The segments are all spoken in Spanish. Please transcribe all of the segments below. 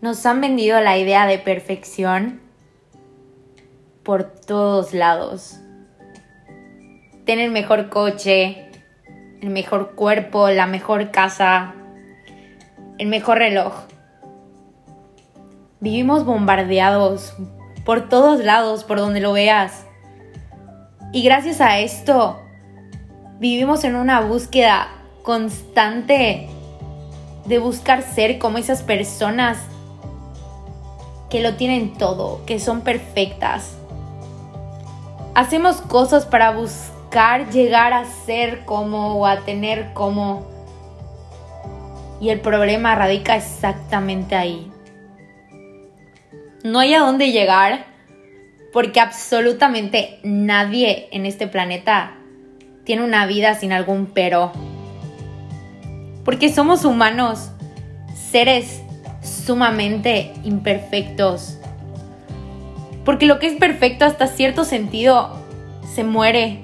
Nos han vendido la idea de perfección por todos lados. Tener el mejor coche, el mejor cuerpo, la mejor casa, el mejor reloj. Vivimos bombardeados por todos lados, por donde lo veas. Y gracias a esto, vivimos en una búsqueda constante de buscar ser como esas personas que lo tienen todo, que son perfectas. Hacemos cosas para buscar llegar a ser como o a tener como. Y el problema radica exactamente ahí. No hay a dónde llegar porque absolutamente nadie en este planeta tiene una vida sin algún pero. Porque somos humanos, seres sumamente imperfectos. Porque lo que es perfecto hasta cierto sentido se muere,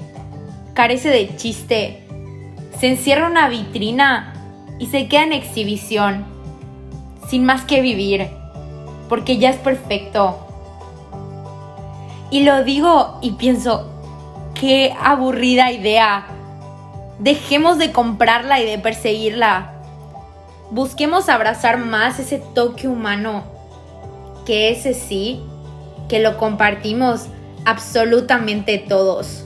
carece de chiste, se encierra una vitrina y se queda en exhibición, sin más que vivir, porque ya es perfecto. Y lo digo y pienso, qué aburrida idea. Dejemos de comprarla y de perseguirla. Busquemos abrazar más ese toque humano, que ese sí, que lo compartimos absolutamente todos.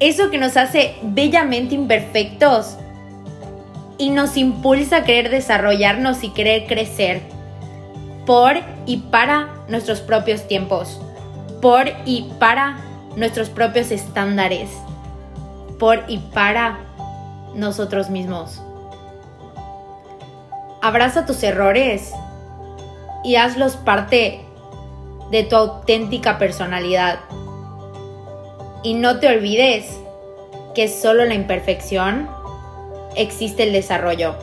Eso que nos hace bellamente imperfectos y nos impulsa a querer desarrollarnos y querer crecer por y para nuestros propios tiempos, por y para nuestros propios estándares, por y para nosotros mismos. Abraza tus errores y hazlos parte de tu auténtica personalidad. Y no te olvides que solo en la imperfección existe el desarrollo.